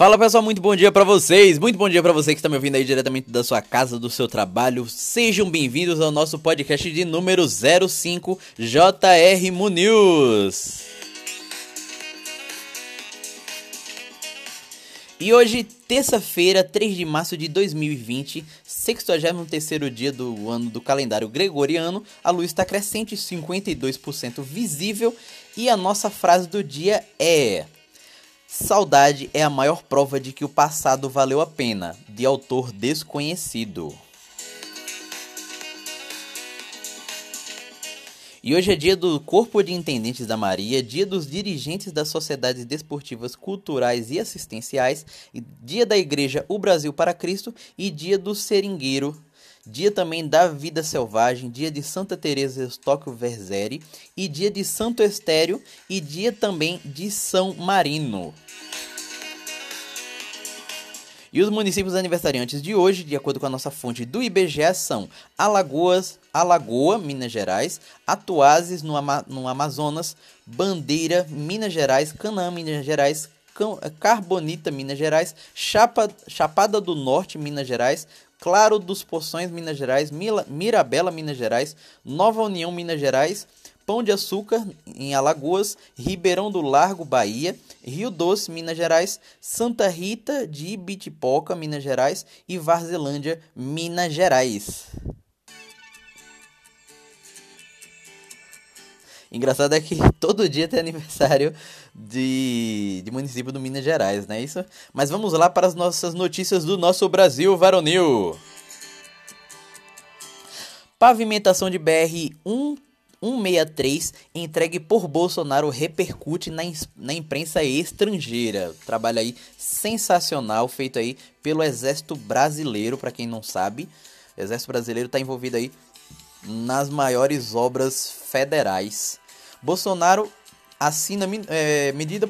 Fala pessoal, muito bom dia para vocês. Muito bom dia para você que está me ouvindo aí diretamente da sua casa, do seu trabalho. Sejam bem-vindos ao nosso podcast de número 05 JR News. E hoje, terça-feira, 3 de março de 2020, 63º dia do ano do calendário gregoriano, a luz está crescente, 52% visível, e a nossa frase do dia é: Saudade é a maior prova de que o passado valeu a pena, de autor desconhecido. E hoje é dia do Corpo de Intendentes da Maria, dia dos dirigentes das sociedades desportivas, culturais e assistenciais, dia da Igreja O Brasil para Cristo e dia do seringueiro dia também da vida selvagem, dia de Santa Teresa Eustóquio Verzeri e dia de Santo Estéreo e dia também de São Marino. E os municípios aniversariantes de hoje, de acordo com a nossa fonte do IBGE, são Alagoas, Alagoa, Minas Gerais, Atuazes, no, Ama no Amazonas, Bandeira, Minas Gerais, Canaã, Minas Gerais, Carbonita, Minas Gerais, Chapa, Chapada do Norte, Minas Gerais, Claro dos Poções, Minas Gerais, Mila, Mirabela, Minas Gerais, Nova União, Minas Gerais, Pão de Açúcar, em Alagoas, Ribeirão do Largo, Bahia, Rio Doce, Minas Gerais, Santa Rita de Ibitipoca, Minas Gerais e Varzelândia, Minas Gerais. Engraçado é que todo dia tem aniversário de, de município do Minas Gerais, não é isso? Mas vamos lá para as nossas notícias do nosso Brasil varonil. Pavimentação de BR 163 entregue por Bolsonaro repercute na, na imprensa estrangeira. Trabalho aí sensacional feito aí pelo Exército Brasileiro, para quem não sabe. O Exército Brasileiro está envolvido aí nas maiores obras federais. Bolsonaro assina é, medida,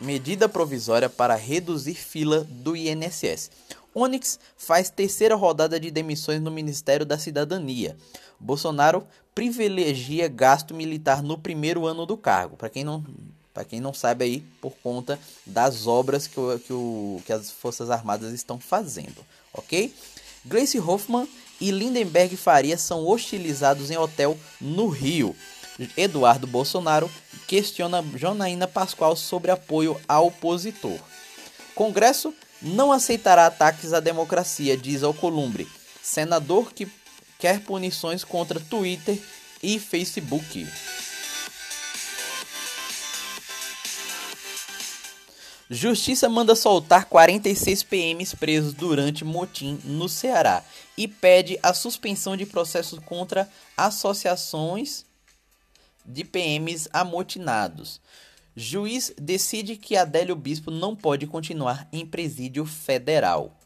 medida provisória para reduzir fila do INSS. Onyx faz terceira rodada de demissões no Ministério da Cidadania. Bolsonaro privilegia gasto militar no primeiro ano do cargo. Para quem não para quem não sabe aí, por conta das obras que, o, que, o, que as Forças Armadas estão fazendo, ok? Grace Hoffman e Lindenberg Faria são hostilizados em hotel no Rio. Eduardo Bolsonaro questiona Jonaína Pascoal sobre apoio ao opositor. Congresso não aceitará ataques à democracia, diz Alcolumbre. Senador que quer punições contra Twitter e Facebook. Justiça manda soltar 46 PMs presos durante motim no Ceará e pede a suspensão de processos contra associações de PMs amotinados. Juiz decide que Adélio Bispo não pode continuar em presídio federal.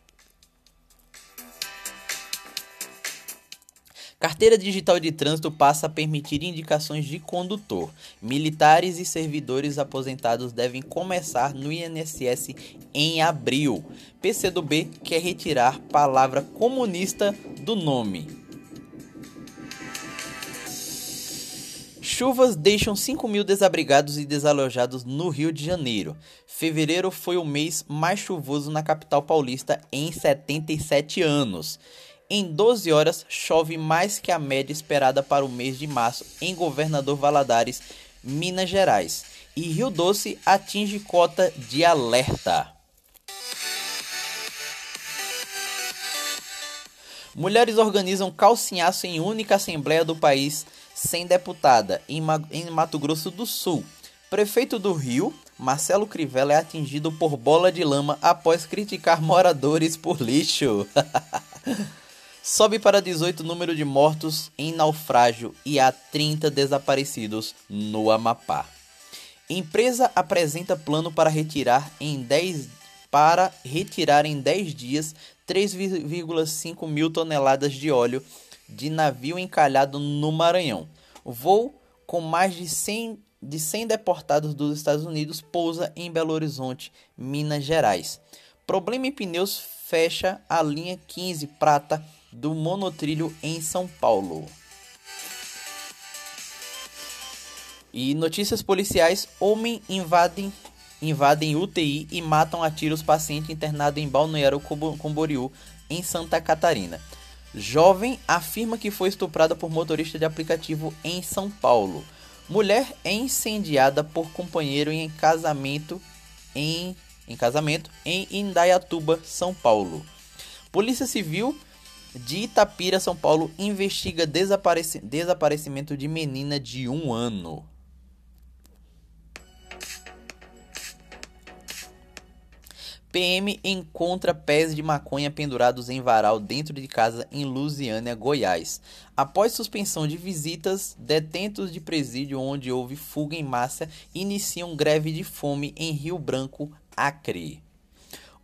Carteira digital de trânsito passa a permitir indicações de condutor. Militares e servidores aposentados devem começar no INSS em abril. PCdoB quer retirar palavra comunista do nome. Chuvas deixam 5 mil desabrigados e desalojados no Rio de Janeiro. Fevereiro foi o mês mais chuvoso na capital paulista em 77 anos. Em 12 horas, chove mais que a média esperada para o mês de março em Governador Valadares, Minas Gerais. E Rio Doce atinge cota de alerta. Mulheres organizam calcinhaço em única assembleia do país sem deputada em, Mato Grosso do Sul. Prefeito do Rio, Marcelo Crivella é atingido por bola de lama após criticar moradores por lixo. Sobe para 18 o número de mortos em naufrágio e há 30 desaparecidos no Amapá. Empresa apresenta plano para retirar em 10 para retirar em 10 dias 3,5 mil toneladas de óleo de navio encalhado no Maranhão. Voo com mais de 100, de 100 deportados dos Estados Unidos pousa em Belo Horizonte, Minas Gerais. Problema em pneus fecha a linha 15 prata do monotrilho em São Paulo. E notícias policiais: homem invade invadem UTI e matam a tiros paciente internado em Balneário Camboriú, em Santa Catarina. Jovem afirma que foi estuprada por motorista de aplicativo em São Paulo. Mulher é incendiada por companheiro em casamento em, em casamento em Indaiatuba, São Paulo. Polícia Civil de Itapira, São Paulo, investiga desapareci desaparecimento de menina de um ano. PM encontra pés de maconha pendurados em varal dentro de casa em Lusiânia, Goiás. Após suspensão de visitas, detentos de presídio onde houve fuga em massa iniciam greve de fome em Rio Branco, Acre.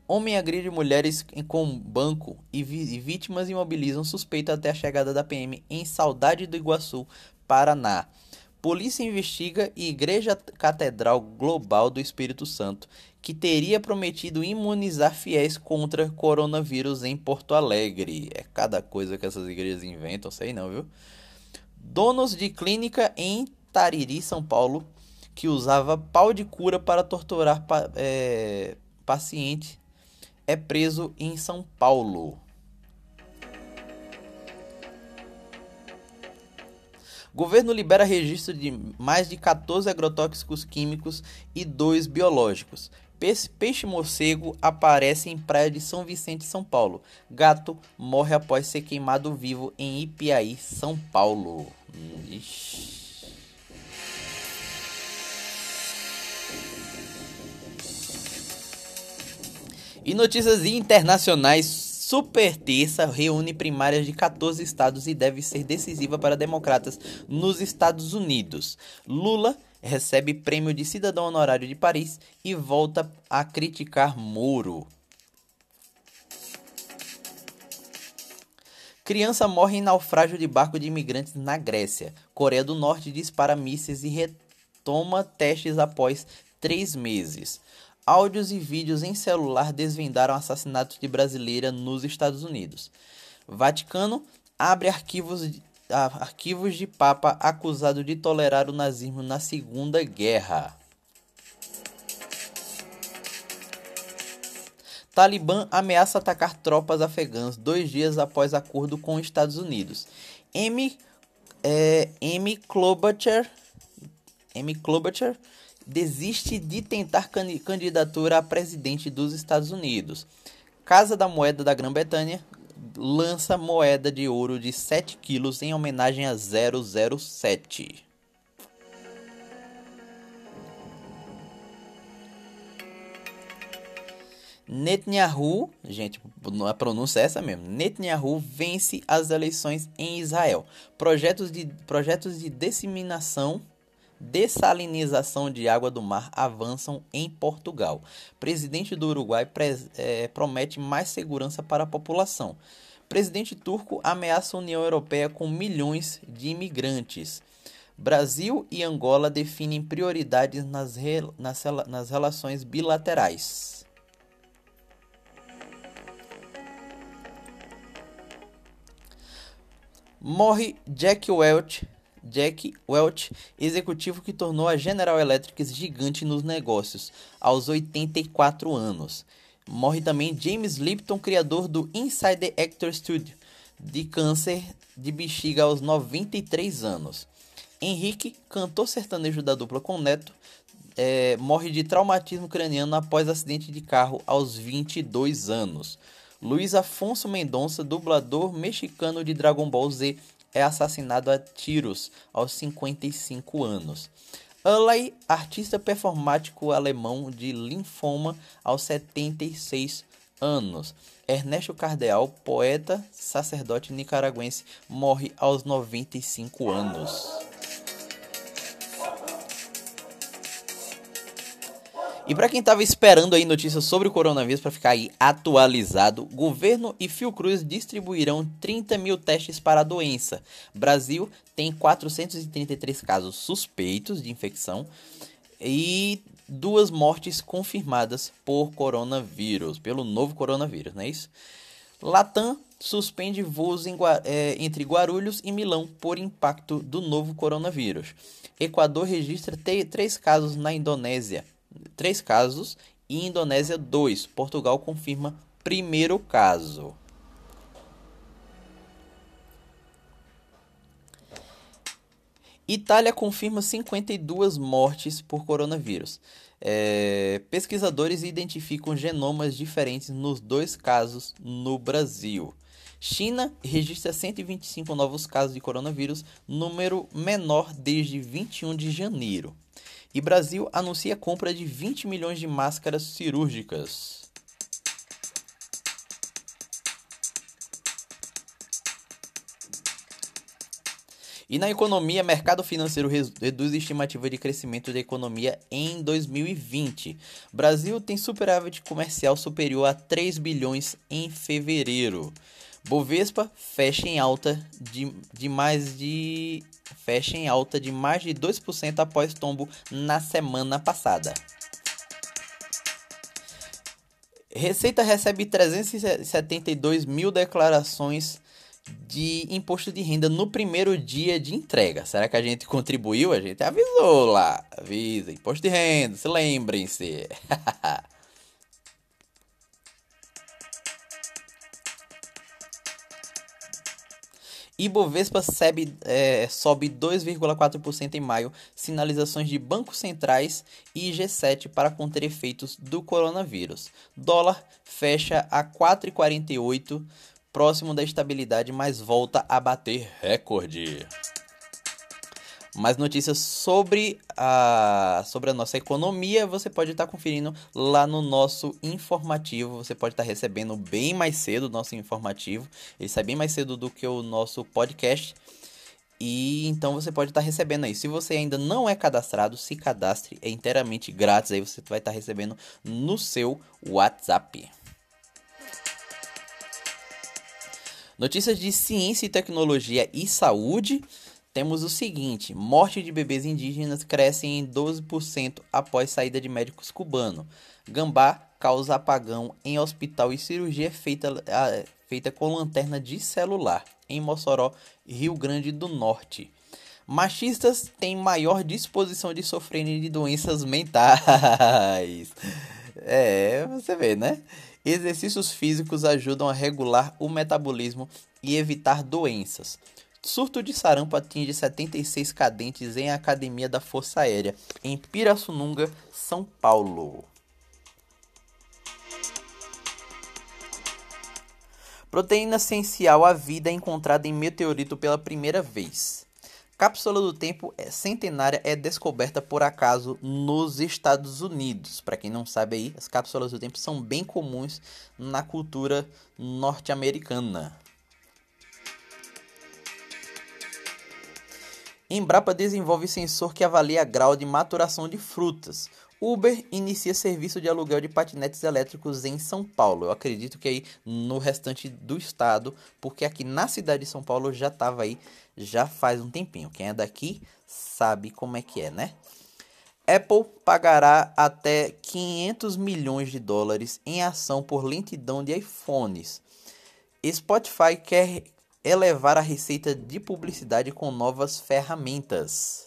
Homem agride mulheres com banco e, vítimas imobilizam suspeito até a chegada da PM em Saudade do Iguaçu, Paraná. Polícia investiga Igreja Catedral Global do Espírito Santo que teria prometido imunizar fiéis contra coronavírus em Porto Alegre. É cada coisa que essas igrejas inventam, sei não, viu? Donos de clínica em Tariri, São Paulo, que usava pau de cura para torturar pa é, paciente, é preso em São Paulo. Governo libera registro de mais de 14 agrotóxicos químicos e 2 biológicos. Peixe morcego aparece em praia de São Vicente, São Paulo. Gato morre após ser queimado vivo em Ipiaí, São Paulo. Ixi. E notícias internacionais. Super terça reúne primárias de 14 estados e deve ser decisiva para democratas nos Estados Unidos. Lula recebe prêmio de cidadão honorário de Paris e volta a criticar Moro. Criança morre em naufrágio de barco de imigrantes na Grécia. Coreia do Norte dispara mísseis e retoma testes após três meses. Áudios e vídeos em celular desvendaram assassinatos de brasileira nos Estados Unidos. Vaticano abre arquivos arquivos de Papa acusado de tolerar o nazismo na Segunda Guerra. Talibã ameaça atacar tropas afegãs dois dias após acordo com os Estados Unidos. M. É, M. Klobuchar, M. Klobuchar desiste de tentar candidatura a presidente dos Estados Unidos. Casa da Moeda da Grã-Bretanha lança moeda de ouro de 7 quilos em homenagem a 007. Netanyahu, gente, a pronúncia é essa mesmo. Netanyahu vence as eleições em Israel. Projetos de, projetos de disseminação, dessalinização de água do mar avançam em Portugal. Presidente do Uruguai é, promete mais segurança para a população. Presidente turco ameaça a União Europeia com milhões de imigrantes. Brasil e Angola definem prioridades nas, re... nas, nas relações bilaterais. Morre Jack Welch, Jack Welch, executivo que tornou a General Electric gigante nos negócios, aos 84 anos. Morre também James Lipton, criador do Inside the Actor Studio, de câncer de bexiga aos 93 anos. Henrique, cantor sertanejo da dupla com Neto, é, morre de traumatismo craniano após acidente de carro aos 22 anos. Luiz Afonso Mendonça, dublador mexicano de Dragon Ball Z, é assassinado a tiros aos 55 anos. Alley, artista performático alemão de linfoma aos 76 anos. Ernesto Cardeal, poeta, sacerdote nicaragüense, morre aos 95 anos. E para quem estava esperando aí notícias sobre o coronavírus para ficar aí atualizado, governo e Fiocruz distribuirão 30 mil testes para a doença. Brasil tem 433 casos suspeitos de infecção e duas mortes confirmadas por coronavírus, pelo novo coronavírus, não é isso? Latam suspende voos é, entre Guarulhos e Milão por impacto do novo coronavírus. Equador registra três casos na Indonésia três casos e Indonésia 2. Portugal confirma primeiro caso. Itália confirma 52 mortes por coronavírus. É, pesquisadores identificam genomas diferentes nos dois casos no Brasil. China registra 125 novos casos de coronavírus, número menor desde 21 de janeiro. E Brasil anuncia compra de 20 milhões de máscaras cirúrgicas. E na economia, mercado financeiro reduz estimativa de crescimento da economia em 2020. Brasil tem superávit comercial superior a 3 bilhões em fevereiro. Bovespa fecha em alta de, de mais de fecha em alta de mais de 2% após tombo na semana passada. Receita recebe 372 mil declarações de imposto de renda no primeiro dia de entrega. Será que a gente contribuiu? A gente avisou lá. Avisa, imposto de renda, se lembrem-se. Ibovespa sobe, é, sobe 2,4% em maio, sinalizações de bancos centrais e G7 para conter efeitos do coronavírus. Dólar fecha a 4,48, próximo da estabilidade, mas volta a bater recorde. Mais notícias sobre a, sobre a nossa economia você pode estar conferindo lá no nosso informativo. Você pode estar recebendo bem mais cedo o nosso informativo. Ele sai bem mais cedo do que o nosso podcast. E então você pode estar recebendo aí. Se você ainda não é cadastrado, se cadastre, é inteiramente grátis. Aí você vai estar recebendo no seu WhatsApp. Notícias de ciência e tecnologia e saúde temos o seguinte: morte de bebês indígenas cresce em 12% após saída de médicos cubanos. Gambá causa apagão em hospital e cirurgia feita, feita com lanterna de celular em Mossoró, Rio Grande do Norte. Machistas têm maior disposição de sofrerem de doenças mentais. É, você vê, né? Exercícios físicos ajudam a regular o metabolismo e evitar doenças. Surto de sarampo atinge 76 cadentes em Academia da Força Aérea, em Pirassununga, São Paulo. Proteína essencial à vida encontrada em meteorito pela primeira vez. Cápsula do tempo é centenária é descoberta por acaso nos Estados Unidos. Para quem não sabe aí, as cápsulas do tempo são bem comuns na cultura norte-americana. Embrapa desenvolve sensor que avalia grau de maturação de frutas. Uber inicia serviço de aluguel de patinetes elétricos em São Paulo. Eu acredito que aí no restante do estado, porque aqui na cidade de São Paulo já estava aí já faz um tempinho. Quem é daqui sabe como é que é, né? Apple pagará até 500 milhões de dólares em ação por lentidão de iPhones. Spotify quer elevar a receita de publicidade com novas ferramentas.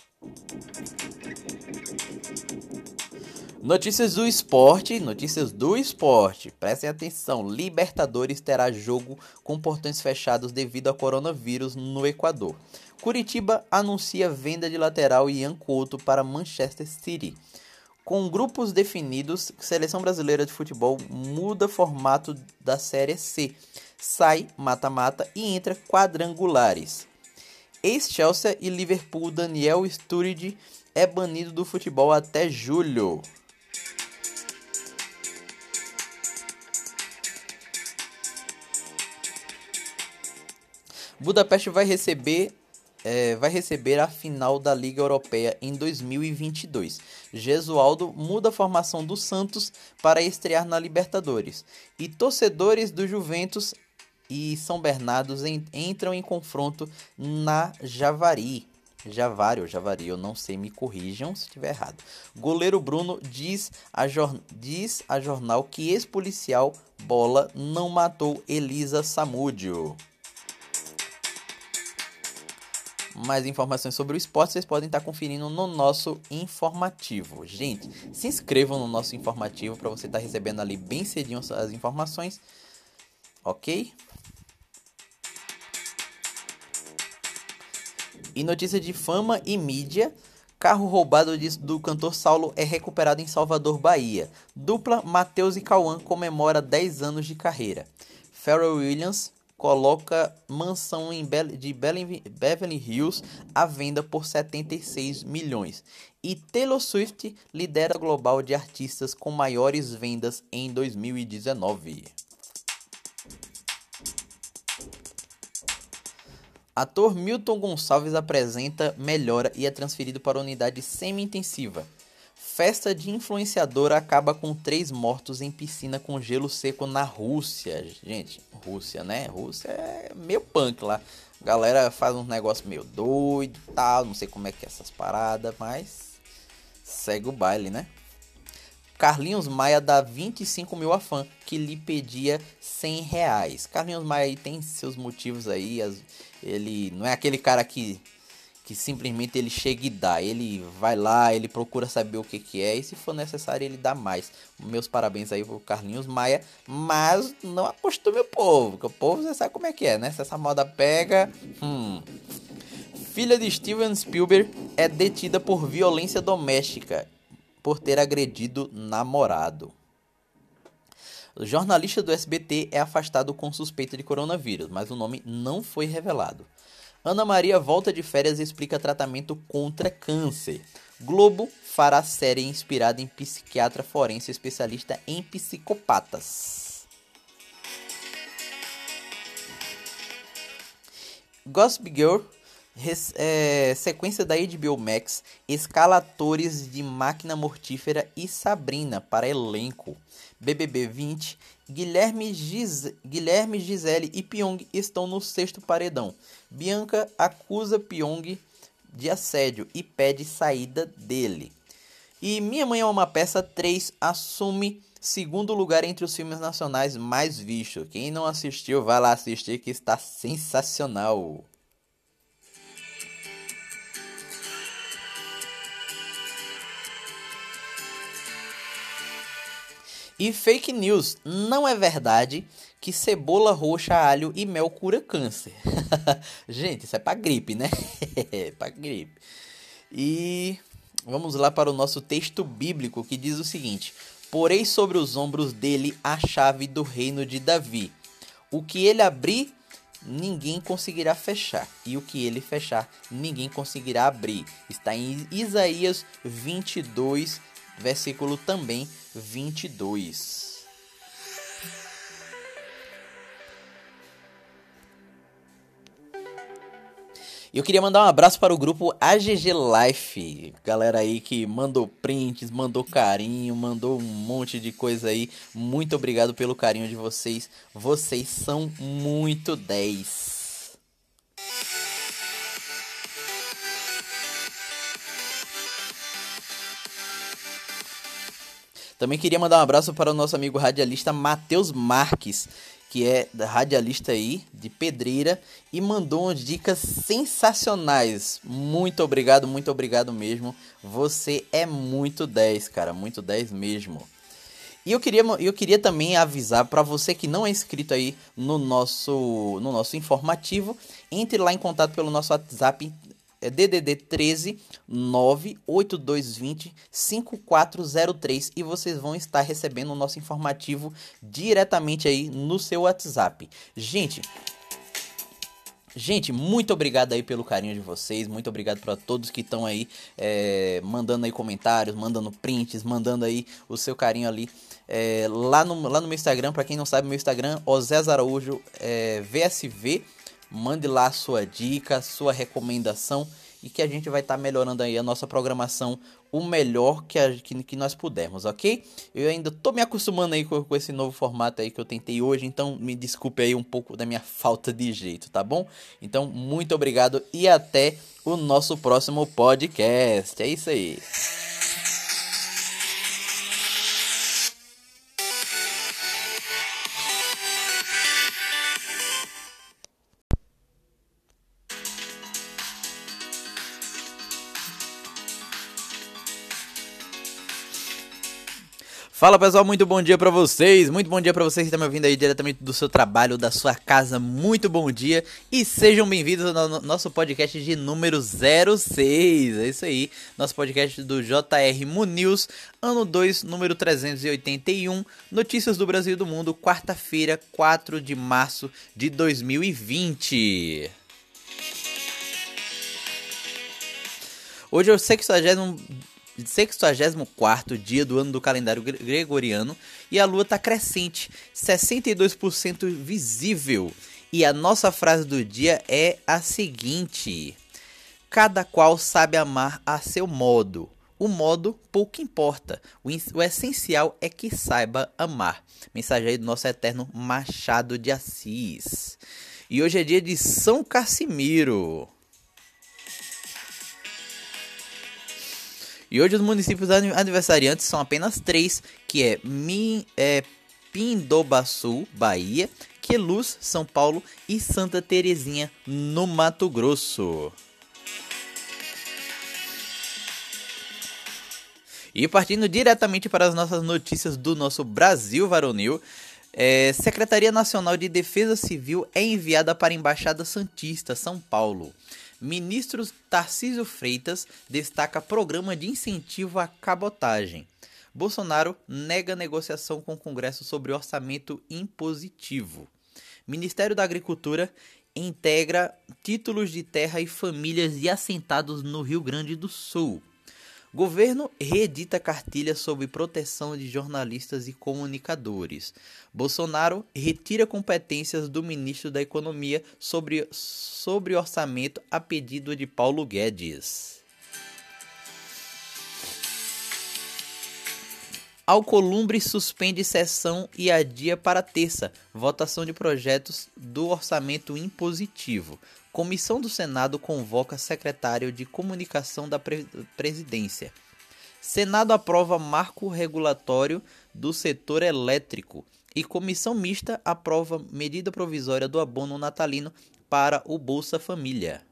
Notícias do esporte, notícias do esporte. Prestem atenção, Libertadores terá jogo com portões fechados devido ao coronavírus no Equador. Curitiba anuncia venda de lateral Ian Couto para Manchester City. Com grupos definidos, Seleção Brasileira de Futebol muda formato da Série C sai mata-mata e entra quadrangulares. Ex-Chelsea e Liverpool Daniel Sturridge é banido do futebol até julho. Budapeste vai receber é, vai receber a final da Liga Europeia em 2022. Gesualdo muda a formação do Santos para estrear na Libertadores. E torcedores do Juventus e São Bernardo entram em confronto na Javari. Javari ou Javari, eu não sei, me corrijam se estiver errado. Goleiro Bruno diz a, diz a jornal que ex-policial Bola não matou Elisa Samúdio. mais informações sobre o esporte, vocês podem estar conferindo no nosso informativo. Gente, se inscrevam no nosso informativo para você estar recebendo ali bem cedinho as informações, ok? E notícia de fama e mídia. Carro roubado do cantor Saulo é recuperado em Salvador, Bahia. Dupla Matheus e Cauã comemora 10 anos de carreira. Pharrell Williams coloca mansão de Beverly Hills à venda por 76 milhões. E Taylor Swift lidera global de artistas com maiores vendas em 2019. Ator Milton Gonçalves apresenta melhora e é transferido para unidade semi-intensiva. Festa de influenciador acaba com três mortos em piscina com gelo seco na Rússia. Gente, Rússia, né? Rússia é meio punk lá. Galera faz uns negócios meio doido e tal. Não sei como é que é essas paradas, mas segue o baile, né? Carlinhos Maia dá 25 mil a fã que lhe pedia 100 reais. Carlinhos Maia tem seus motivos aí. As, ele não é aquele cara que, que simplesmente ele chega e dá. Ele vai lá, ele procura saber o que, que é. E se for necessário, ele dá mais. Meus parabéns aí pro Carlinhos Maia. Mas não acostume o povo. Porque o povo você sabe como é que é, né? Se essa moda pega. Hum. Filha de Steven Spielberg é detida por violência doméstica por ter agredido namorado. O jornalista do SBT é afastado com suspeita de coronavírus, mas o nome não foi revelado. Ana Maria volta de férias e explica tratamento contra câncer. Globo fará série inspirada em psiquiatra forense especialista em psicopatas. Gossip Girl é, sequência da HBO Max, escalatores de Máquina Mortífera e Sabrina para elenco. BBB 20, Guilherme, Giz, Guilherme Gisele e Pyong estão no sexto paredão. Bianca acusa Pyong de assédio e pede saída dele. E Minha Mãe é uma Peça 3 assume segundo lugar entre os filmes nacionais mais vistos. Quem não assistiu, vai lá assistir que está sensacional. E fake news, não é verdade que cebola roxa, alho e mel cura câncer. Gente, isso é para gripe, né? é para gripe. E vamos lá para o nosso texto bíblico que diz o seguinte: Porei sobre os ombros dele a chave do reino de Davi. O que ele abrir, ninguém conseguirá fechar, e o que ele fechar, ninguém conseguirá abrir. Está em Isaías 22, versículo também 22. E eu queria mandar um abraço para o grupo AGG Life. Galera aí que mandou prints, mandou carinho, mandou um monte de coisa aí. Muito obrigado pelo carinho de vocês. Vocês são muito 10. Também queria mandar um abraço para o nosso amigo radialista Matheus Marques, que é radialista aí de Pedreira e mandou umas dicas sensacionais. Muito obrigado, muito obrigado mesmo. Você é muito 10, cara, muito 10 mesmo. E eu queria, eu queria também avisar para você que não é inscrito aí no nosso, no nosso informativo, entre lá em contato pelo nosso WhatsApp é DDD 13 98220 5403 e vocês vão estar recebendo o nosso informativo diretamente aí no seu WhatsApp. Gente, Gente, muito obrigado aí pelo carinho de vocês, muito obrigado para todos que estão aí é, mandando aí comentários, mandando prints, mandando aí o seu carinho ali é, lá, no, lá no meu Instagram, para quem não sabe, meu Instagram, Osés Araújo é, VSV Mande lá sua dica, sua recomendação e que a gente vai estar tá melhorando aí a nossa programação o melhor que, a, que, que, nós pudermos, ok? Eu ainda tô me acostumando aí com, com, esse novo formato aí que eu tentei hoje, então me desculpe aí um pouco da minha falta de jeito, tá bom? Então, muito obrigado e até o nosso próximo podcast. É isso aí. Fala pessoal, muito bom dia para vocês. Muito bom dia para vocês que estão me ouvindo aí diretamente do seu trabalho, da sua casa. Muito bom dia e sejam bem-vindos ao nosso podcast de número 06. É isso aí, nosso podcast do JR Munius, ano 2, número 381. Notícias do Brasil e do mundo, quarta-feira, 4 de março de 2020. Hoje é o 60 64 dia do ano do calendário gregoriano e a lua está crescente, 62% visível. E a nossa frase do dia é a seguinte: Cada qual sabe amar a seu modo. O modo pouco importa. O, o essencial é que saiba amar. Mensagem aí do nosso eterno Machado de Assis. E hoje é dia de São Casimiro. E hoje os municípios aniversariantes são apenas três, que é, Min, é Pindobaçu, Bahia, Queluz, São Paulo e Santa Terezinha, no Mato Grosso. E partindo diretamente para as nossas notícias do nosso Brasil varonil, é, Secretaria Nacional de Defesa Civil é enviada para a Embaixada Santista, São Paulo. Ministro Tarcísio Freitas destaca programa de incentivo à cabotagem. Bolsonaro nega negociação com o Congresso sobre orçamento impositivo. Ministério da Agricultura integra títulos de terra e famílias de assentados no Rio Grande do Sul. Governo reedita cartilha sobre proteção de jornalistas e comunicadores. Bolsonaro retira competências do ministro da Economia sobre, sobre orçamento a pedido de Paulo Guedes. Alcolumbre suspende sessão e adia para terça votação de projetos do orçamento impositivo. Comissão do Senado convoca secretário de Comunicação da Presidência. Senado aprova marco regulatório do setor elétrico. E comissão mista aprova medida provisória do abono natalino para o Bolsa Família.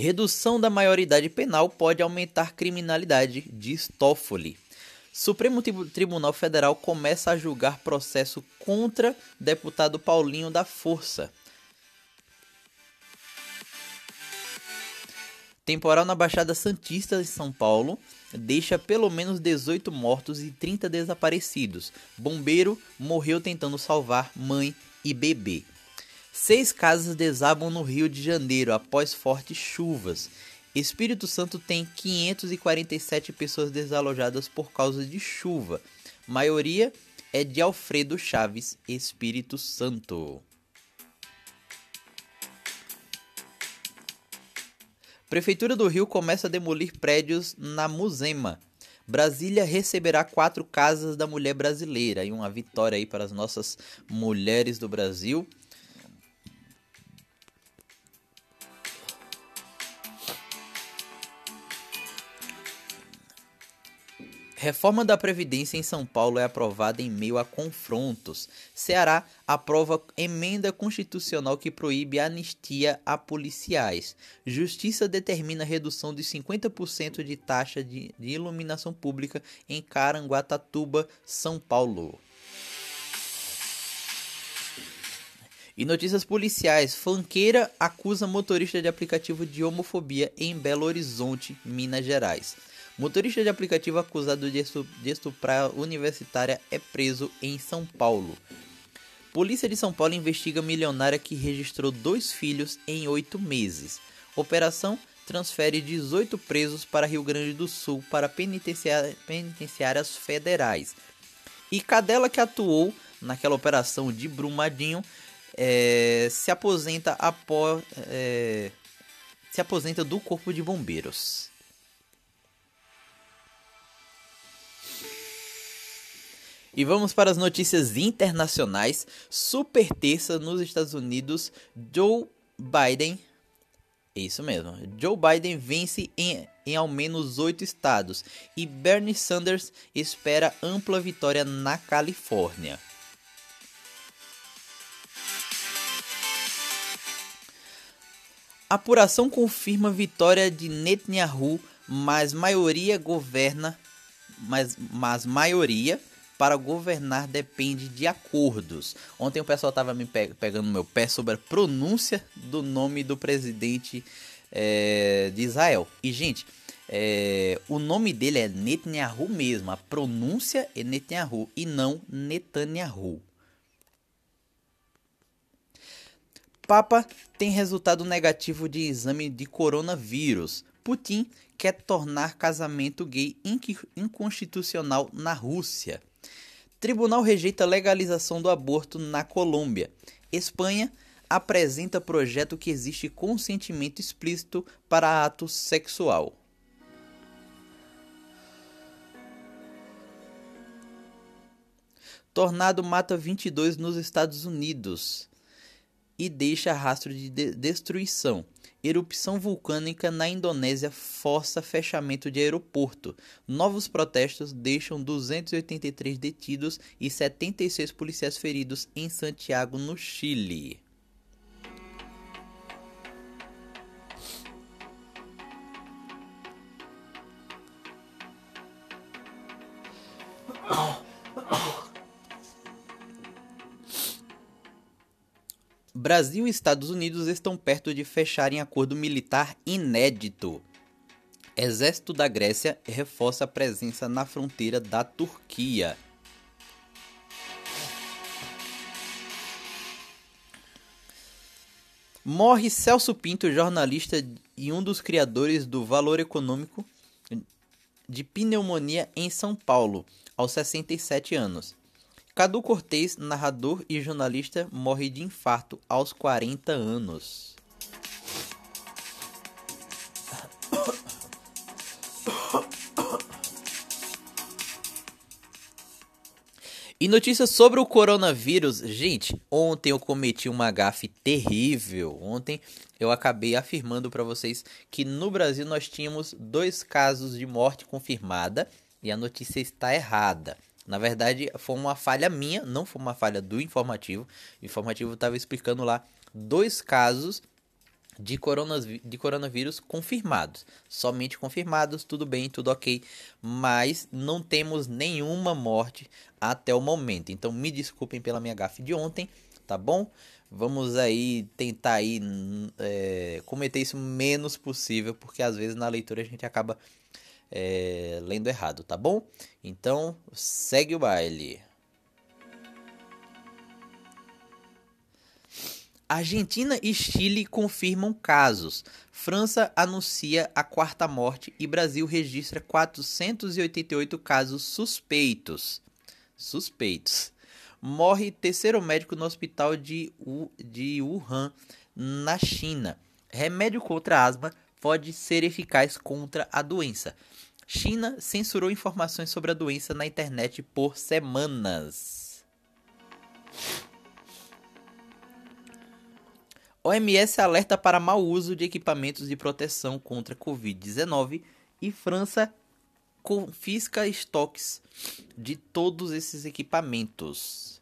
Redução da maioridade penal pode aumentar criminalidade, diz Toffoli. Supremo Tribunal Federal começa a julgar processo contra deputado Paulinho da Força. Temporal na Baixada Santista de São Paulo deixa pelo menos 18 mortos e 30 desaparecidos. Bombeiro morreu tentando salvar mãe e bebê. Seis casas desabam no Rio de Janeiro após fortes chuvas. Espírito Santo tem 547 pessoas desalojadas por causa de chuva. Maioria é de Alfredo Chaves, Espírito Santo. Prefeitura do Rio começa a demolir prédios na Musema. Brasília receberá quatro casas da mulher brasileira e uma vitória aí para as nossas mulheres do Brasil. Reforma da Previdência em São Paulo é aprovada em meio a confrontos. Ceará aprova emenda constitucional que proíbe anistia a policiais. Justiça determina redução de 50% de taxa de, de iluminação pública em Caranguatatuba, São Paulo. E notícias policiais: Fanqueira acusa motorista de aplicativo de homofobia em Belo Horizonte, Minas Gerais. Motorista de aplicativo acusado de estuprar universitária é preso em São Paulo. Polícia de São Paulo investiga milionária que registrou dois filhos em oito meses. Operação transfere 18 presos para Rio Grande do Sul para penitenciárias federais. E Cadela que atuou naquela operação de Brumadinho é, se aposenta após é, se aposenta do corpo de bombeiros. E vamos para as notícias internacionais. Super terça nos Estados Unidos, Joe Biden. Isso mesmo. Joe Biden vence em, em ao menos oito estados e Bernie Sanders espera ampla vitória na Califórnia. Apuração confirma vitória de Netanyahu, mas maioria governa, mas, mas maioria para governar depende de acordos. Ontem o pessoal estava me pe pegando meu pé sobre a pronúncia do nome do presidente é, de Israel. E, gente, é, o nome dele é Netanyahu mesmo. A pronúncia é Netanyahu e não Netanyahu. Papa tem resultado negativo de exame de coronavírus. Putin quer tornar casamento gay inconstitucional na Rússia. Tribunal rejeita legalização do aborto na Colômbia. Espanha apresenta projeto que existe consentimento explícito para ato sexual. Tornado mata 22 nos Estados Unidos e deixa rastro de, de destruição. Erupção vulcânica na Indonésia força fechamento de aeroporto. Novos protestos deixam 283 detidos e 76 policiais feridos em Santiago, no Chile. Brasil e Estados Unidos estão perto de fecharem acordo militar inédito. Exército da Grécia reforça a presença na fronteira da Turquia. Morre Celso Pinto, jornalista e um dos criadores do Valor Econômico, de pneumonia em São Paulo, aos 67 anos. Cadu Cortez, narrador e jornalista, morre de infarto aos 40 anos. E notícias sobre o coronavírus. Gente, ontem eu cometi uma gafe terrível. Ontem eu acabei afirmando para vocês que no Brasil nós tínhamos dois casos de morte confirmada e a notícia está errada. Na verdade, foi uma falha minha, não foi uma falha do informativo. O informativo estava explicando lá dois casos de, de coronavírus confirmados. Somente confirmados, tudo bem, tudo ok. Mas não temos nenhuma morte até o momento. Então me desculpem pela minha gafe de ontem, tá bom? Vamos aí tentar aí, é, cometer isso menos possível, porque às vezes na leitura a gente acaba é, lendo errado, tá bom? Então, segue o baile. Argentina e Chile confirmam casos. França anuncia a quarta morte e Brasil registra 488 casos suspeitos. Suspeitos. Morre terceiro médico no hospital de, de Wuhan, na China. Remédio contra asma pode ser eficaz contra a doença. China censurou informações sobre a doença na internet por semanas. OMS alerta para mau uso de equipamentos de proteção contra Covid-19 e França confisca estoques de todos esses equipamentos.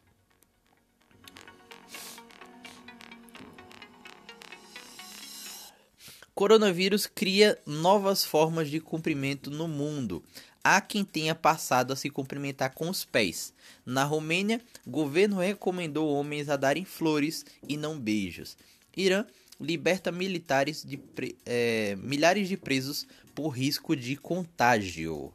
Coronavírus cria novas formas de cumprimento no mundo. Há quem tenha passado a se cumprimentar com os pés. Na Romênia, governo recomendou homens a darem flores e não beijos. Irã liberta militares de é, milhares de presos por risco de contágio.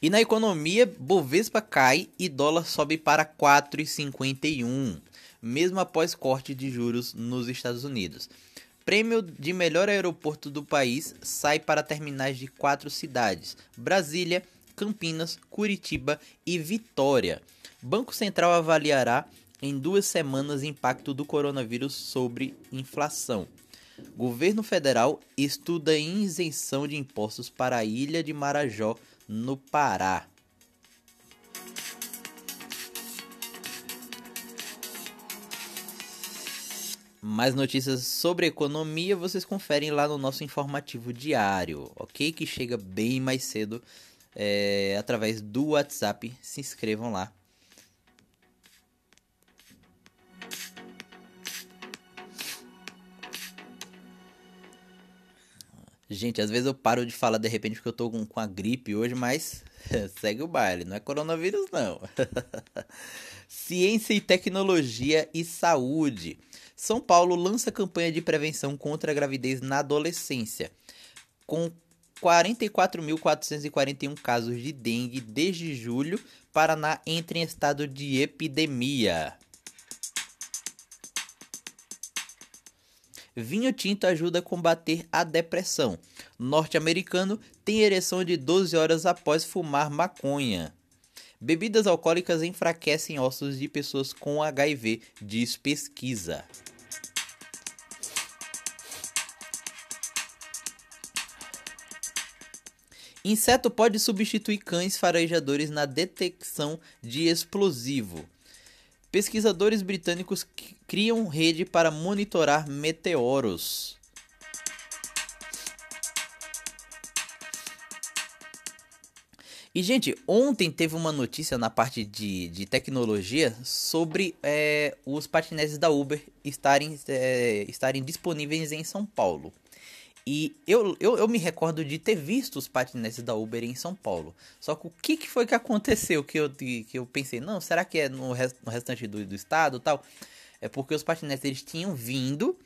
E na economia, Bovespa cai e dólar sobe para 4,51 mesmo após corte de juros nos Estados Unidos. Prêmio de melhor aeroporto do país sai para terminais de quatro cidades: Brasília, Campinas, Curitiba e Vitória. Banco Central avaliará em duas semanas impacto do coronavírus sobre inflação. Governo federal estuda isenção de impostos para a ilha de Marajó, no Pará. Mais notícias sobre economia vocês conferem lá no nosso informativo diário, ok? Que chega bem mais cedo é, através do WhatsApp. Se inscrevam lá. Gente, às vezes eu paro de falar de repente porque eu tô com, com a gripe hoje, mas segue o baile, não é coronavírus não. Ciência e tecnologia e saúde. São Paulo lança campanha de prevenção contra a gravidez na adolescência. Com 44.441 casos de dengue desde julho, Paraná entra em estado de epidemia. Vinho tinto ajuda a combater a depressão. Norte-americano tem ereção de 12 horas após fumar maconha. Bebidas alcoólicas enfraquecem ossos de pessoas com HIV, diz pesquisa. Inseto pode substituir cães farejadores na detecção de explosivo. Pesquisadores britânicos criam rede para monitorar meteoros. E, gente, ontem teve uma notícia na parte de, de tecnologia sobre é, os patinetes da Uber estarem, é, estarem disponíveis em São Paulo. E eu, eu, eu me recordo de ter visto os patinetes da Uber em São Paulo. Só que o que, que foi que aconteceu que eu, que eu pensei, não, será que é no, rest, no restante do, do estado tal? É porque os patinetes eles tinham vindo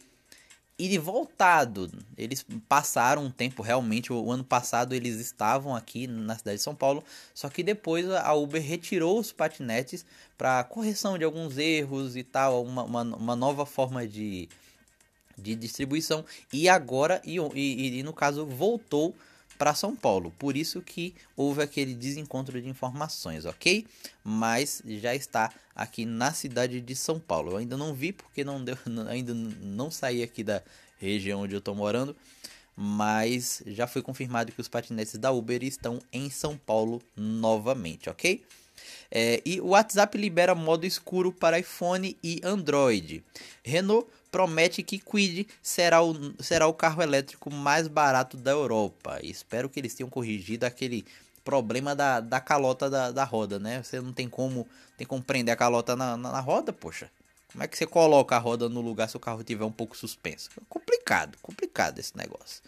e voltado. Eles passaram um tempo realmente. O, ano passado eles estavam aqui na cidade de São Paulo. Só que depois a Uber retirou os patinetes para correção de alguns erros e tal. Uma, uma, uma nova forma de de distribuição e agora e, e, e no caso voltou para São Paulo. Por isso que houve aquele desencontro de informações, ok? Mas já está aqui na cidade de São Paulo. Eu ainda não vi porque não deu, ainda não saí aqui da região onde eu estou morando, mas já foi confirmado que os patinetes da Uber estão em São Paulo novamente, ok? É, e o WhatsApp libera modo escuro para iPhone e Android. Renault promete que Quid será o, será o carro elétrico mais barato da Europa. Espero que eles tenham corrigido aquele problema da, da calota da, da roda, né? Você não tem como, tem como prender a calota na, na, na roda, poxa. Como é que você coloca a roda no lugar se o carro tiver um pouco suspenso? complicado, complicado esse negócio.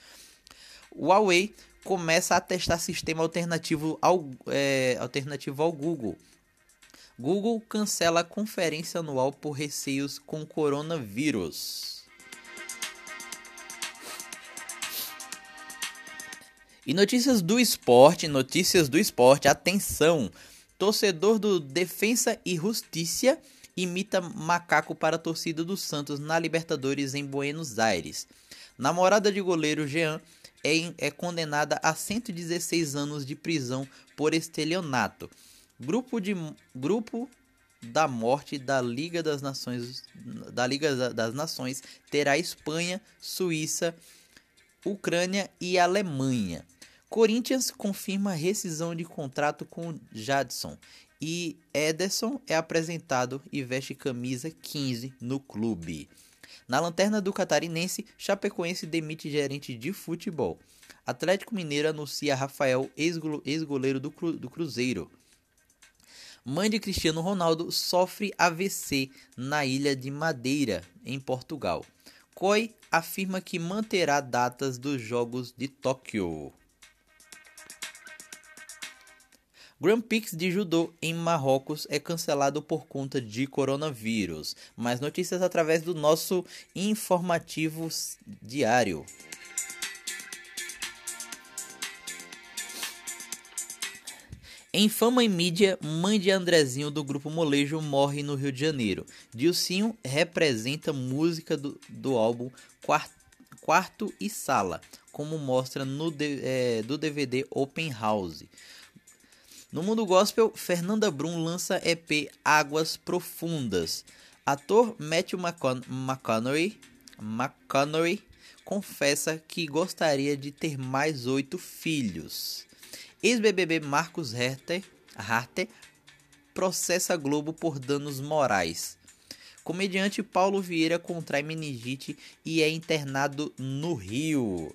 O Huawei começa a testar sistema alternativo ao, é, alternativo ao Google. Google cancela a conferência anual por receios com coronavírus. E notícias do esporte, notícias do esporte, atenção! Torcedor do Defensa e Justiça imita macaco para a torcida do Santos na Libertadores em Buenos Aires. Namorada de goleiro Jean é, é condenada a 116 anos de prisão por estelionato. Grupo, de, grupo da morte da Liga das Nações da Liga das Nações terá Espanha, Suíça, Ucrânia e Alemanha. Corinthians confirma rescisão de contrato com Jadson e Ederson é apresentado e veste camisa 15 no clube. Na lanterna do catarinense, Chapecoense demite gerente de futebol. Atlético Mineiro anuncia Rafael, ex-goleiro do, Cru do Cruzeiro. Mãe de Cristiano Ronaldo sofre AVC na ilha de Madeira, em Portugal. COI afirma que manterá datas dos Jogos de Tóquio. Grand Prix de judô em Marrocos é cancelado por conta de coronavírus. Mais notícias através do nosso informativo diário. Em fama e mídia, mãe de Andrezinho do grupo Molejo morre no Rio de Janeiro. Dilcinho representa música do, do álbum Quarto, Quarto e Sala, como mostra no é, do DVD Open House. No mundo gospel, Fernanda Brum lança EP Águas Profundas. Ator Matthew McConaughey, McConaughey confessa que gostaria de ter mais oito filhos. Ex-BBB Marcos Harter processa Globo por danos morais. Comediante Paulo Vieira contrai meningite e é internado no Rio.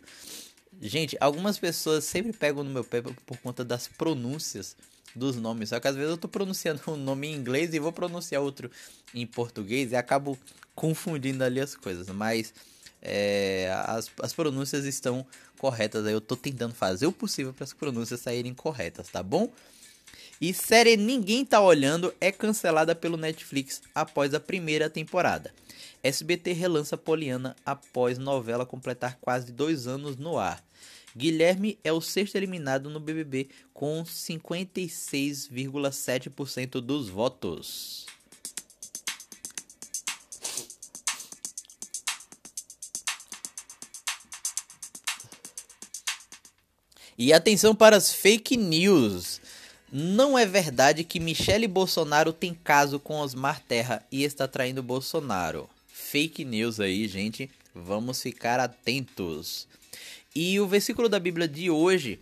Gente, algumas pessoas sempre pegam no meu pé por conta das pronúncias dos nomes. Só que às vezes eu tô pronunciando um nome em inglês e vou pronunciar outro em português e acabo confundindo ali as coisas. Mas é, as, as pronúncias estão corretas. Aí eu tô tentando fazer o possível para as pronúncias saírem corretas, tá bom? E série Ninguém Tá Olhando é cancelada pelo Netflix após a primeira temporada. SBT relança Poliana após novela completar quase dois anos no ar. Guilherme é o sexto eliminado no BBB com 56,7% dos votos. E atenção para as fake news. Não é verdade que Michele Bolsonaro tem caso com Osmar Terra e está traindo Bolsonaro. Fake news aí, gente. Vamos ficar atentos. E o versículo da Bíblia de hoje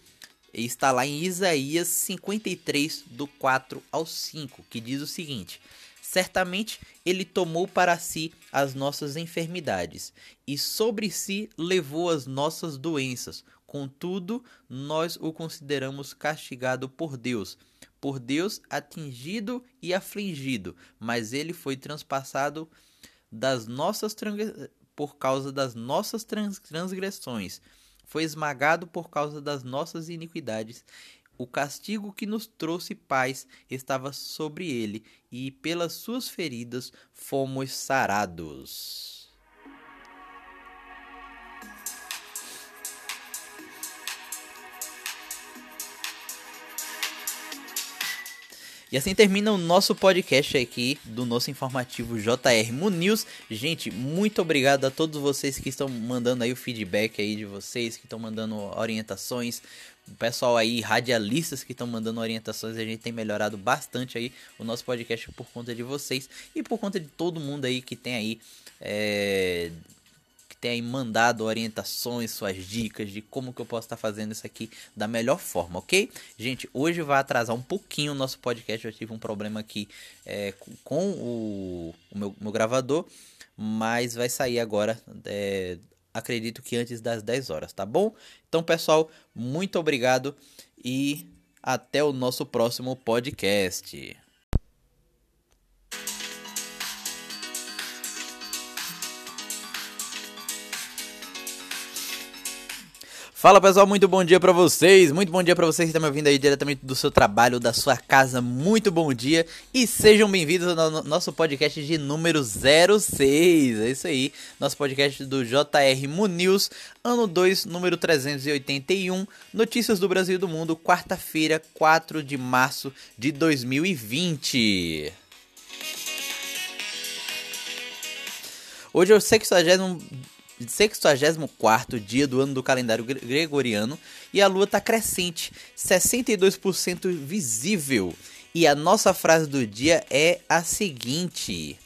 está lá em Isaías 53, do 4 ao 5, que diz o seguinte: Certamente ele tomou para si as nossas enfermidades e sobre si levou as nossas doenças. Contudo, nós o consideramos castigado por Deus, por Deus atingido e afligido, mas ele foi transpassado das nossas por causa das nossas transgressões foi esmagado por causa das nossas iniquidades. O castigo que nos trouxe paz estava sobre ele, e pelas suas feridas fomos sarados. E assim termina o nosso podcast aqui do nosso informativo JR Mu News. Gente, muito obrigado a todos vocês que estão mandando aí o feedback aí de vocês, que estão mandando orientações. O pessoal aí, radialistas que estão mandando orientações, a gente tem melhorado bastante aí o nosso podcast por conta de vocês e por conta de todo mundo aí que tem aí é, tem mandado orientações, suas dicas de como que eu posso estar fazendo isso aqui da melhor forma, ok? Gente, hoje vai atrasar um pouquinho o nosso podcast, eu tive um problema aqui é, com o, o meu, meu, gravador, mas vai sair agora, é, acredito que antes das 10 horas, tá bom? Então, pessoal, muito obrigado e até o nosso próximo podcast. Fala pessoal, muito bom dia para vocês, muito bom dia para vocês que estão me ouvindo aí diretamente do seu trabalho, da sua casa, muito bom dia e sejam bem-vindos ao nosso podcast de número 06, é isso aí, nosso podcast do JR Mu News, ano 2, número 381, notícias do Brasil e do mundo, quarta-feira, 4 de março de 2020. Hoje é o 60 64 dia do ano do calendário gregoriano e a lua está crescente, 62% visível. E a nossa frase do dia é a seguinte: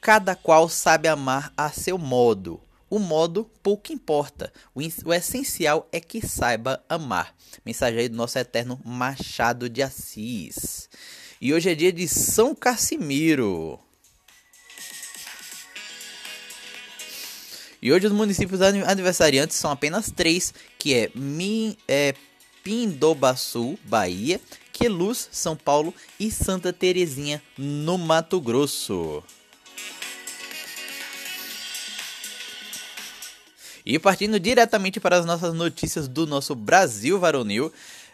Cada qual sabe amar a seu modo. O modo pouco importa. O, essencial é que saiba amar. Mensagem aí do nosso eterno Machado de Assis. E hoje é dia de São Cassimiro. E hoje os municípios aniversariantes são apenas três, que é, Min, é Pindobaçu, Bahia, Queluz, São Paulo e Santa Terezinha, no Mato Grosso. E partindo diretamente para as nossas notícias do nosso Brasil varonil,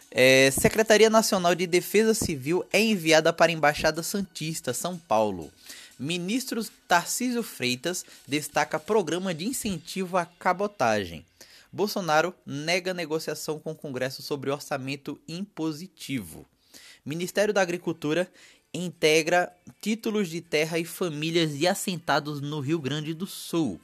é, Secretaria Nacional de Defesa Civil é enviada para a Embaixada Santista, São Paulo. Ministro Tarcísio Freitas destaca programa de incentivo à cabotagem. Bolsonaro nega negociação com o Congresso sobre orçamento impositivo. Ministério da Agricultura integra títulos de terra e famílias de assentados no Rio Grande do Sul.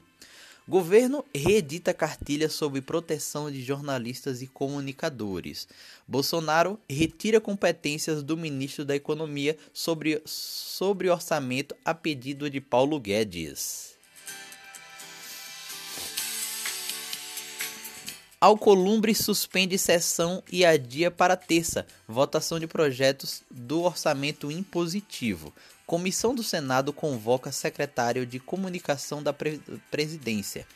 Governo reedita cartilha sobre proteção de jornalistas e comunicadores. Bolsonaro retira competências do ministro da Economia sobre, sobre orçamento a pedido de Paulo Guedes. Alcolumbre suspende sessão e adia para terça votação de projetos do orçamento impositivo. Comissão do Senado convoca secretário de Comunicação da Presidência.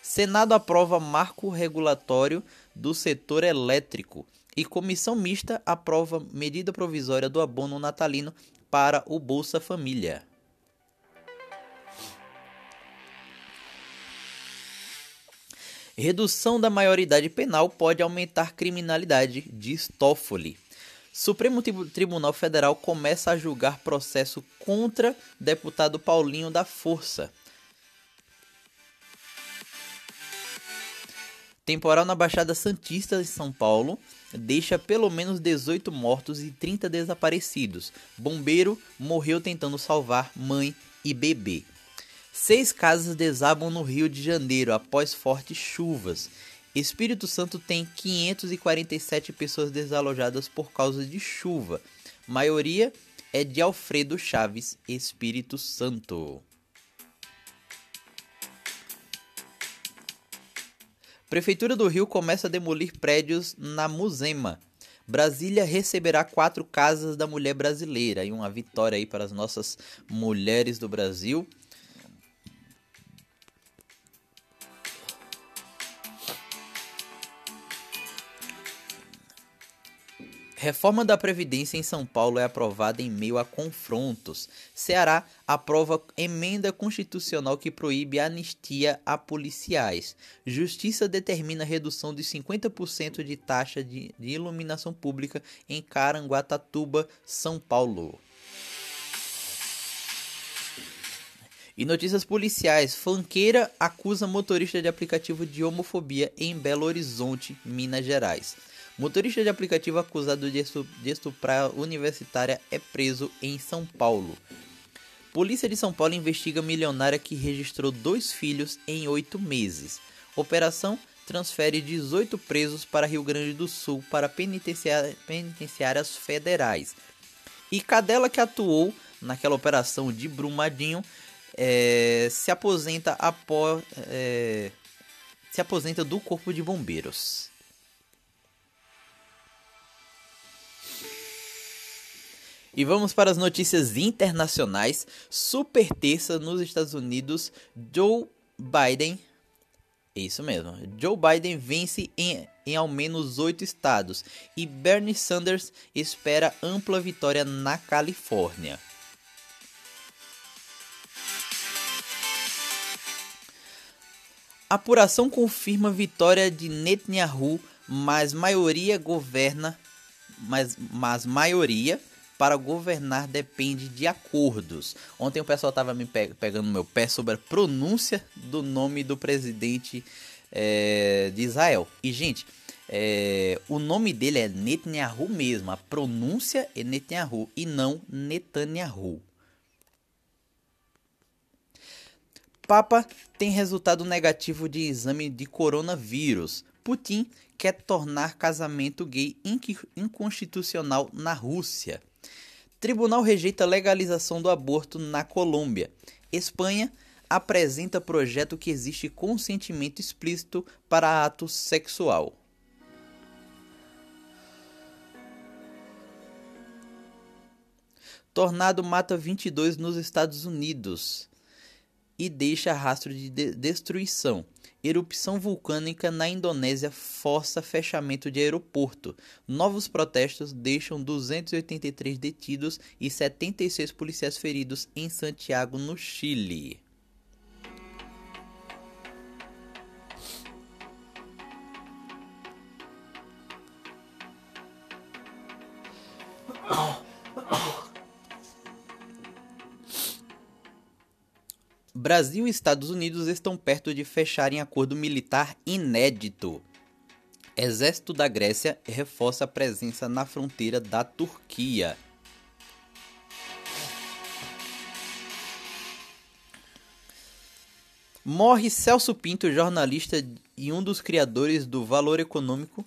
Senado aprova marco regulatório do setor elétrico. E comissão mista aprova medida provisória do abono natalino para o Bolsa Família. Redução da maioridade penal pode aumentar criminalidade, diz Toffoli. Supremo Tribunal Federal começa a julgar processo contra deputado Paulinho da Força. Temporal na Baixada Santista de São Paulo deixa pelo menos 18 mortos e 30 desaparecidos. Bombeiro morreu tentando salvar mãe e bebê. Seis casas desabam no Rio de Janeiro após fortes chuvas. Espírito Santo tem 547 pessoas desalojadas por causa de chuva. Maioria é de Alfredo Chaves, Espírito Santo. Prefeitura do Rio começa a demolir prédios na Musema. Brasília receberá quatro casas da mulher brasileira. E uma vitória aí para as nossas mulheres do Brasil. Reforma da Previdência em São Paulo é aprovada em meio a confrontos. Ceará aprova emenda constitucional que proíbe anistia a policiais. Justiça determina redução de 50% de taxa de, de iluminação pública em Caranguatatuba, São Paulo. E notícias policiais: Flanqueira acusa motorista de aplicativo de homofobia em Belo Horizonte, Minas Gerais. Motorista de aplicativo acusado de estuprar universitária é preso em São Paulo. Polícia de São Paulo investiga milionária que registrou dois filhos em oito meses. Operação transfere 18 presos para Rio Grande do Sul para penitenciárias federais. E Cadela que atuou naquela operação de Brumadinho é, se aposenta após é, se aposenta do corpo de bombeiros. E vamos para as notícias internacionais. Super terça nos Estados Unidos, Joe Biden. Isso mesmo. Joe Biden vence em, em ao menos oito estados e Bernie Sanders espera ampla vitória na Califórnia. Apuração confirma vitória de Netanyahu, mas maioria governa, mas, mas maioria para governar depende de acordos. Ontem o pessoal estava me pe pegando meu pé sobre a pronúncia do nome do presidente é, de Israel. E, gente, é, o nome dele é Netanyahu mesmo. A pronúncia é Netanyahu e não Netanyahu. Papa tem resultado negativo de exame de coronavírus. Putin quer tornar casamento gay inconstitucional na Rússia. Tribunal rejeita legalização do aborto na Colômbia. Espanha apresenta projeto que existe consentimento explícito para ato sexual. Tornado mata 22 nos Estados Unidos e deixa rastro de, de destruição. Erupção vulcânica na Indonésia força fechamento de aeroporto. Novos protestos deixam 283 detidos e 76 policiais feridos em Santiago, no Chile. Brasil e Estados Unidos estão perto de fecharem acordo militar inédito. Exército da Grécia reforça a presença na fronteira da Turquia. Morre Celso Pinto, jornalista e um dos criadores do Valor Econômico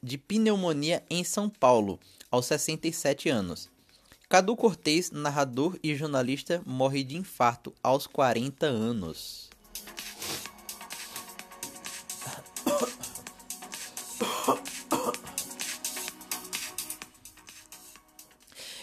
de pneumonia em São Paulo, aos 67 anos. Cadu Cortez, narrador e jornalista, morre de infarto aos 40 anos.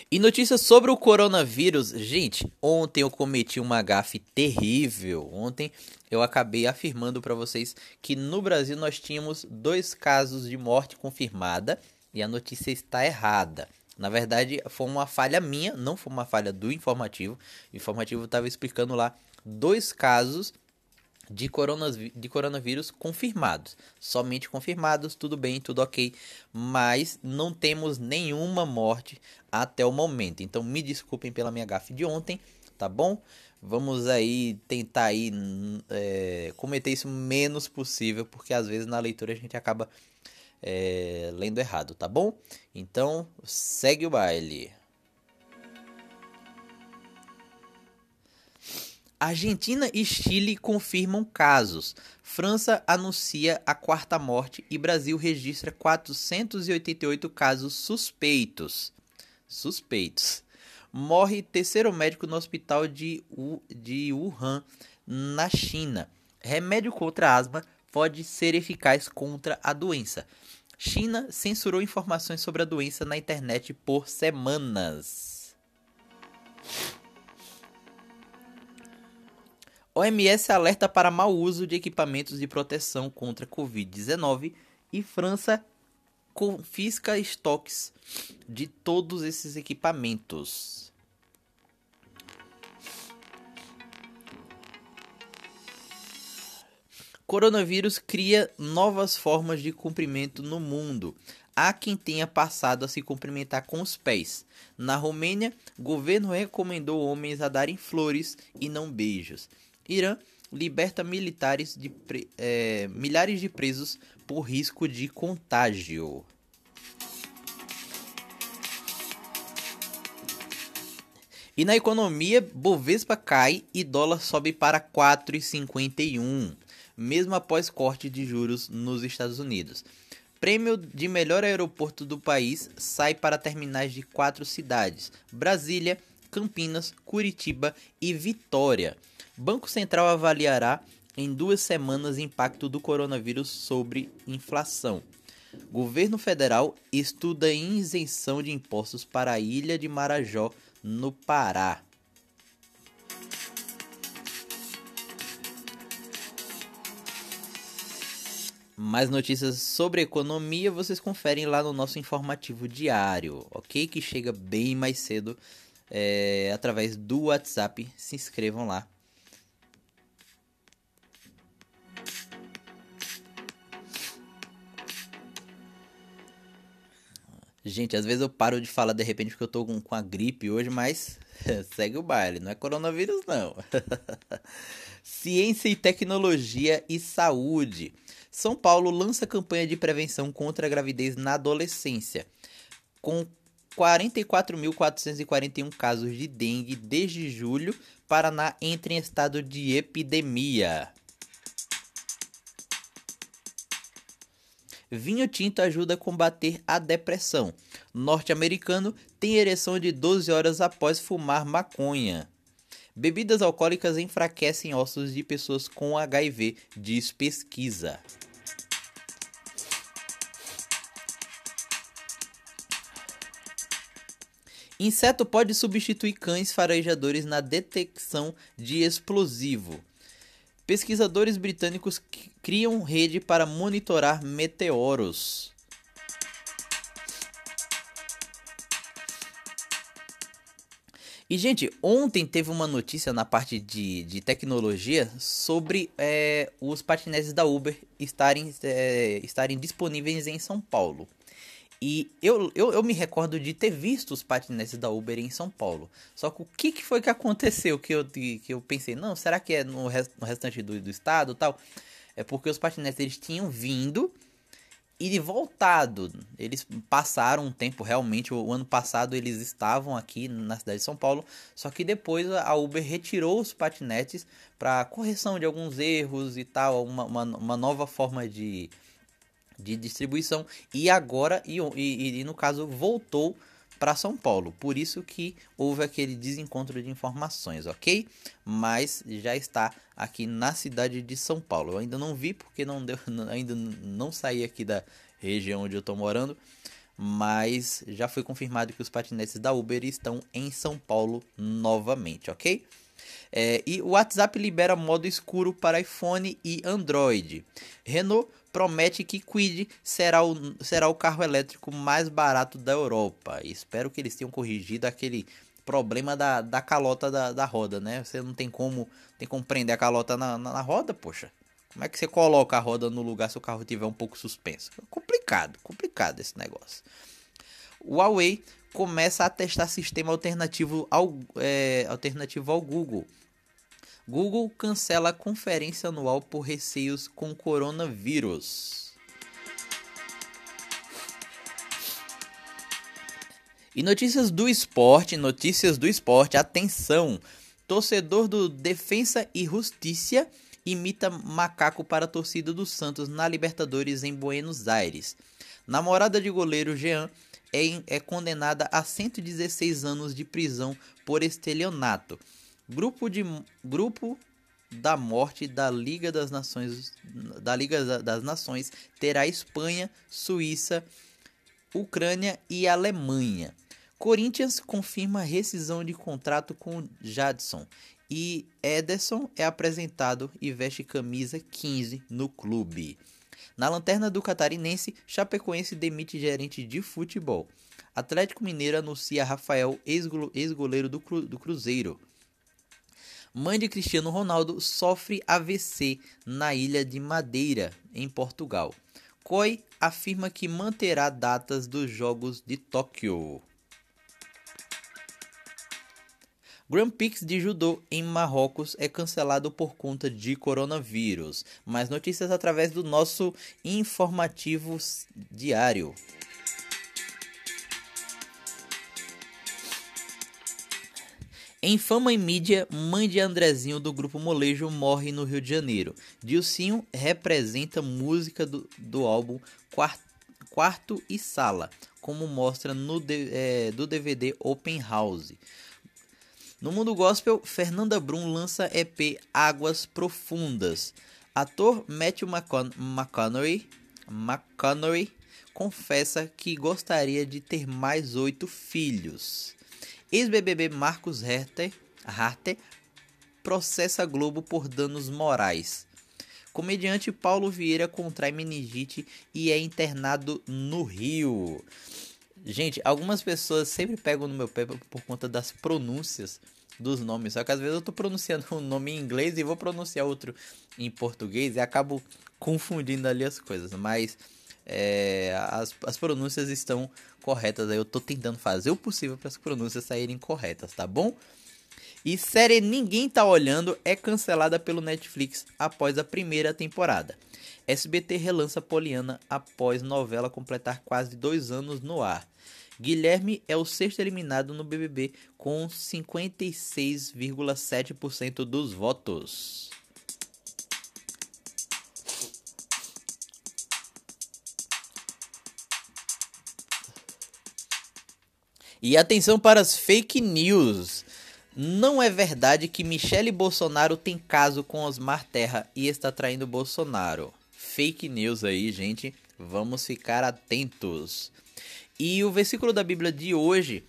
E notícias sobre o coronavírus. Gente, ontem eu cometi uma gafe terrível. Ontem eu acabei afirmando para vocês que no Brasil nós tínhamos dois casos de morte confirmada e a notícia está errada. Na verdade, foi uma falha minha, não foi uma falha do informativo. O informativo estava explicando lá dois casos de, de coronavírus confirmados. Somente confirmados, tudo bem, tudo ok. Mas não temos nenhuma morte até o momento. Então me desculpem pela minha gafe de ontem, tá bom? Vamos aí tentar aí, é, cometer isso menos possível, porque às vezes na leitura a gente acaba é, lendo errado, tá bom? Então segue o baile. Argentina e Chile confirmam casos. França anuncia a quarta morte e Brasil registra 488 casos suspeitos. Suspeitos. Morre terceiro médico no hospital de, de Wuhan, na China. Remédio contra asma pode ser eficaz contra a doença. China censurou informações sobre a doença na internet por semanas. OMS alerta para mau uso de equipamentos de proteção contra Covid-19 e França confisca estoques de todos esses equipamentos. Coronavírus cria novas formas de cumprimento no mundo. Há quem tenha passado a se cumprimentar com os pés. Na Romênia, governo recomendou homens a darem flores e não beijos. Irã liberta militares de é, milhares de presos por risco de contágio. E na economia, Bovespa cai e dólar sobe para 4,51, mesmo após corte de juros nos Estados Unidos. Prêmio de melhor aeroporto do país sai para terminais de quatro cidades: Brasília, Campinas, Curitiba e Vitória. Banco Central avaliará em duas semanas impacto do coronavírus sobre inflação. Governo federal estuda isenção de impostos para a ilha de Marajó, no Pará. Mais notícias sobre economia vocês conferem lá no nosso informativo diário, ok? Que chega bem mais cedo é, através do WhatsApp. Se inscrevam lá Gente, às vezes eu paro de falar de repente porque eu tô com, com a gripe hoje, mas segue o baile, não é coronavírus não. Ciência e tecnologia e saúde. São Paulo lança campanha de prevenção contra a gravidez na adolescência. Com 44.441 casos de dengue desde julho, Paraná entra em estado de epidemia. Vinho tinto ajuda a combater a depressão. Norte-americano tem ereção de 12 horas após fumar maconha. Bebidas alcoólicas enfraquecem ossos de pessoas com HIV, diz pesquisa. Inseto pode substituir cães farejadores na detecção de explosivo. Pesquisadores britânicos criam rede para monitorar meteoros. E, gente, ontem teve uma notícia na parte de, de tecnologia sobre é, os patinetes da Uber estarem, é, estarem disponíveis em São Paulo. E eu, eu, eu me recordo de ter visto os patinetes da Uber em São Paulo. Só que o que, que foi que aconteceu que eu, que eu pensei, não, será que é no, rest, no restante do, do estado tal? É porque os patinetes eles tinham vindo e voltado. Eles passaram um tempo realmente. O, ano passado eles estavam aqui na cidade de São Paulo. Só que depois a Uber retirou os patinetes para correção de alguns erros e tal. Uma, uma, uma nova forma de de distribuição e agora e, e, e no caso voltou para São Paulo. Por isso que houve aquele desencontro de informações, ok? Mas já está aqui na cidade de São Paulo. Eu ainda não vi porque não deu, ainda não saí aqui da região onde eu estou morando, mas já foi confirmado que os patinetes da Uber estão em São Paulo novamente, ok? É, e o WhatsApp libera modo escuro para iPhone e Android. Renault promete que Kwid será o, será o carro elétrico mais barato da Europa. Espero que eles tenham corrigido aquele problema da, da calota da, da roda, né? Você não tem como, tem como prender a calota na, na, na roda, poxa. Como é que você coloca a roda no lugar se o carro tiver um pouco suspenso? Complicado, complicado esse negócio. O Huawei começa a testar sistema alternativo ao, é, alternativo ao Google. Google cancela a conferência anual por receios com coronavírus. E notícias do esporte, notícias do esporte, atenção! Torcedor do Defensa e Justiça imita macaco para a torcida do Santos na Libertadores em Buenos Aires. Namorada de goleiro Jean é, é condenada a 116 anos de prisão por estelionato. Grupo, de, grupo da morte da Liga das Nações da Liga das Nações terá Espanha, Suíça, Ucrânia e Alemanha. Corinthians confirma rescisão de contrato com Jadson e Ederson é apresentado e veste camisa 15 no clube. Na lanterna do catarinense, Chapecoense demite gerente de futebol. Atlético Mineiro anuncia Rafael, ex-goleiro do, Cru do Cruzeiro. Mãe de Cristiano Ronaldo sofre AVC na ilha de Madeira, em Portugal. COI afirma que manterá datas dos Jogos de Tóquio. Grand Prix de judô em Marrocos é cancelado por conta de coronavírus. Mais notícias através do nosso informativo diário. Em fama e mídia, mãe de Andrezinho do grupo Molejo morre no Rio de Janeiro. Dilcinho representa música do, do álbum Quarto, Quarto e Sala, como mostra no é, do DVD Open House. No mundo gospel, Fernanda Brum lança EP Águas Profundas. Ator Matthew McConaughey, McConaughey confessa que gostaria de ter mais oito filhos. Ex-BBB Marcos Herter, processa Globo por danos morais. Comediante Paulo Vieira contrai meningite e é internado no Rio. Gente, algumas pessoas sempre pegam no meu pé por conta das pronúncias dos nomes. Só que às vezes eu tô pronunciando um nome em inglês e vou pronunciar outro em português e acabo confundindo ali as coisas. Mas é, as, as pronúncias estão corretas. Aí eu tô tentando fazer o possível para as pronúncias saírem corretas, tá bom? E série Ninguém Tá Olhando é cancelada pelo Netflix após a primeira temporada. SBT relança Poliana após novela completar quase dois anos no ar. Guilherme é o sexto eliminado no BBB com 56,7% dos votos. E atenção para as fake news. Não é verdade que Michele Bolsonaro tem caso com Osmar Terra e está traindo Bolsonaro. Fake news aí, gente. Vamos ficar atentos. E o versículo da Bíblia de hoje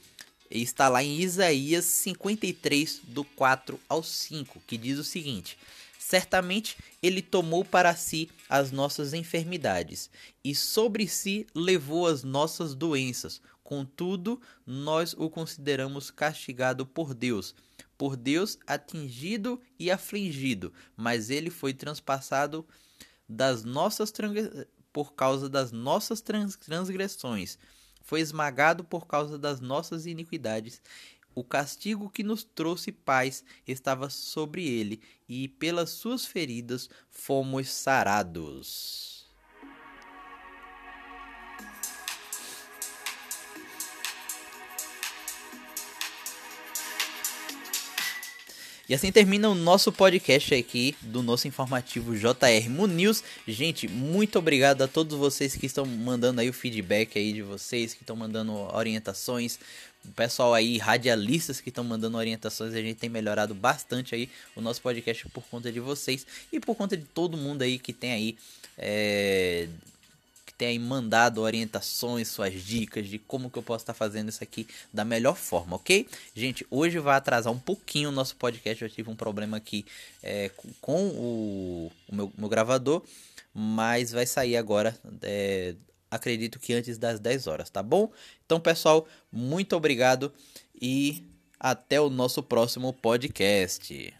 está lá em Isaías 53, do 4 ao 5, que diz o seguinte: Certamente ele tomou para si as nossas enfermidades e sobre si levou as nossas doenças. Contudo, nós o consideramos castigado por Deus, por Deus atingido e afligido, mas ele foi transpassado das nossas por causa das nossas transgressões foi esmagado por causa das nossas iniquidades. O castigo que nos trouxe paz estava sobre ele, e pelas suas feridas fomos sarados. E assim termina o nosso podcast aqui do nosso informativo JR News. Gente, muito obrigado a todos vocês que estão mandando aí o feedback aí de vocês, que estão mandando orientações. O pessoal aí, radialistas que estão mandando orientações, a gente tem melhorado bastante aí o nosso podcast por conta de vocês e por conta de todo mundo aí que tem aí é, tem mandado orientações, suas dicas de como que eu posso estar fazendo isso aqui da melhor forma, ok? Gente, hoje vai atrasar um pouquinho o nosso podcast. Eu tive um problema aqui é, com o, o meu, meu, gravador, mas vai sair agora. É, acredito que antes das 10 horas, tá bom? Então, pessoal, muito obrigado e Até o nosso próximo podcast.